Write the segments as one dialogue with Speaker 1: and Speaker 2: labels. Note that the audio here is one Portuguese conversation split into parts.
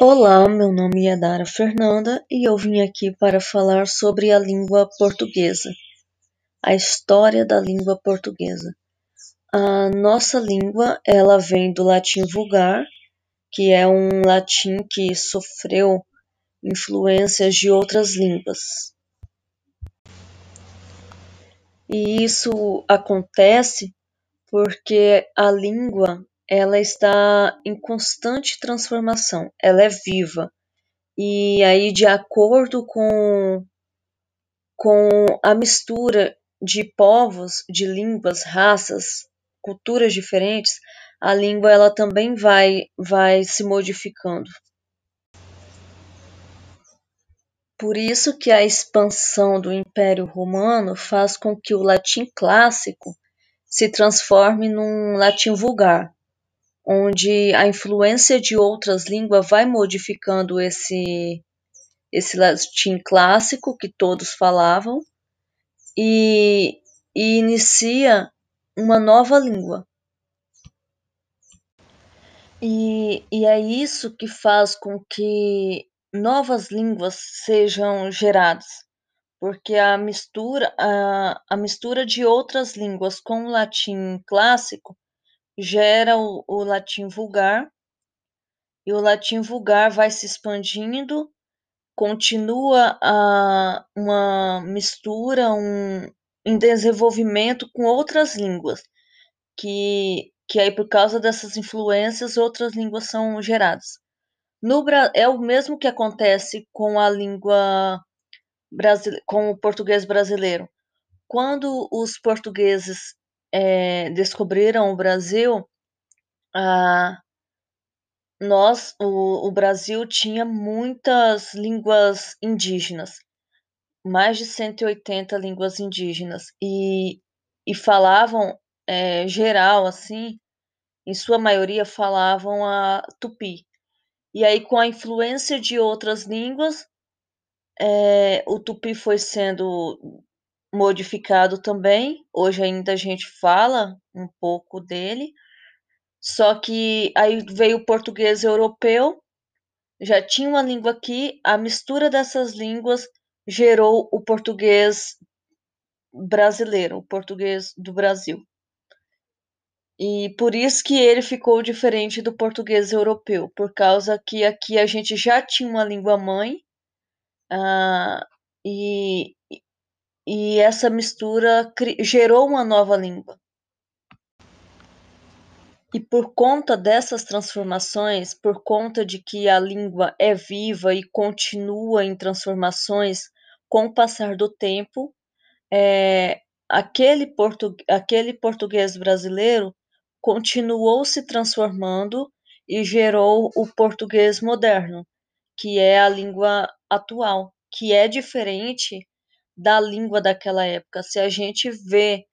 Speaker 1: Olá, meu nome é Dara Fernanda e eu vim aqui para falar sobre a língua portuguesa, a história da língua portuguesa. A nossa língua, ela vem do latim vulgar, que é um latim que sofreu influências de outras línguas. E isso acontece porque a língua ela está em constante transformação, ela é viva. E aí, de acordo com, com a mistura de povos, de línguas, raças, culturas diferentes, a língua ela também vai, vai se modificando. Por isso que a expansão do Império Romano faz com que o latim clássico se transforme num latim vulgar, onde a influência de outras línguas vai modificando esse, esse latim clássico que todos falavam e, e inicia uma nova língua. E, e é isso que faz com que novas línguas sejam geradas, porque a mistura, a, a mistura de outras línguas com o latim clássico gera o, o latim vulgar, e o latim vulgar vai se expandindo, continua a, uma mistura, um, desenvolvimento com outras línguas, que, que aí por causa dessas influências outras línguas são geradas. No, é o mesmo que acontece com a língua com o português brasileiro. Quando os portugueses é, descobriram o Brasil, a, nós, o, o Brasil tinha muitas línguas indígenas, mais de 180 línguas indígenas, e, e falavam é, geral, assim, em sua maioria falavam a tupi. E aí, com a influência de outras línguas, é, o tupi foi sendo modificado também. Hoje ainda a gente fala um pouco dele. Só que aí veio o português europeu, já tinha uma língua aqui, a mistura dessas línguas gerou o português brasileiro, o português do Brasil. E por isso que ele ficou diferente do português europeu, por causa que aqui a gente já tinha uma língua mãe, uh, e, e essa mistura gerou uma nova língua. E por conta dessas transformações, por conta de que a língua é viva e continua em transformações com o passar do tempo, é, aquele, portu, aquele português brasileiro continuou se transformando e gerou o português moderno, que é a língua atual, que é diferente da língua daquela época. Se a gente vê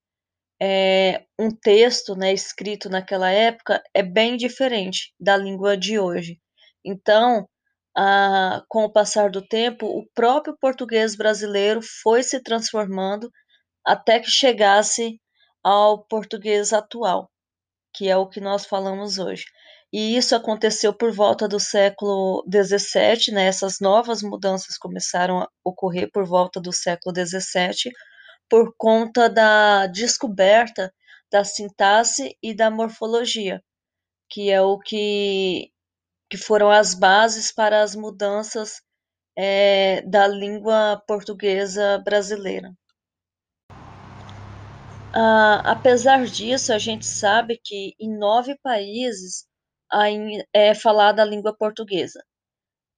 Speaker 1: é, um texto né, escrito naquela época, é bem diferente da língua de hoje. Então, com o passar do tempo, o próprio português brasileiro foi se transformando até que chegasse ao português atual que é o que nós falamos hoje. E isso aconteceu por volta do século XVII, né? essas novas mudanças começaram a ocorrer por volta do século XVII, por conta da descoberta da sintaxe e da morfologia, que é o que, que foram as bases para as mudanças é, da língua portuguesa brasileira. Uh, apesar disso, a gente sabe que em nove países é falada a língua portuguesa,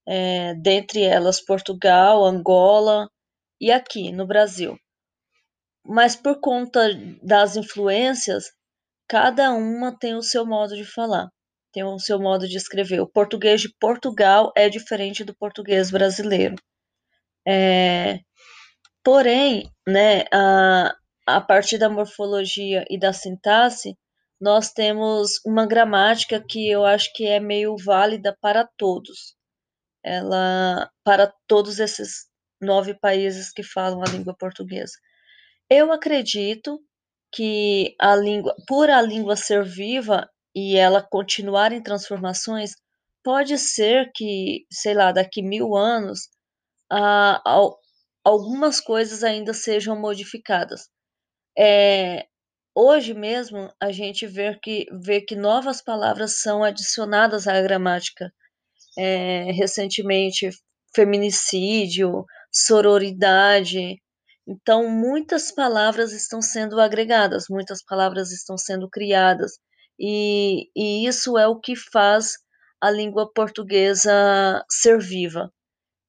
Speaker 1: é, dentre elas Portugal, Angola e aqui no Brasil. Mas por conta das influências, cada uma tem o seu modo de falar, tem o seu modo de escrever. O português de Portugal é diferente do português brasileiro. É, porém, né, a, a partir da morfologia e da sintaxe, nós temos uma gramática que eu acho que é meio válida para todos. Ela para todos esses nove países que falam a língua portuguesa. Eu acredito que a língua, por a língua ser viva e ela continuar em transformações, pode ser que, sei lá, daqui mil anos, ah, al- algumas coisas ainda sejam modificadas. É, hoje mesmo, a gente vê que, vê que novas palavras são adicionadas à gramática. É, recentemente, feminicídio, sororidade. Então, muitas palavras estão sendo agregadas, muitas palavras estão sendo criadas, e, e isso é o que faz a língua portuguesa ser viva.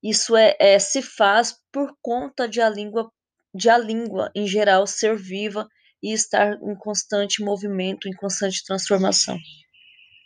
Speaker 1: Isso é, é, se faz por conta de a língua, de a língua em geral ser viva e estar em constante movimento, em constante transformação.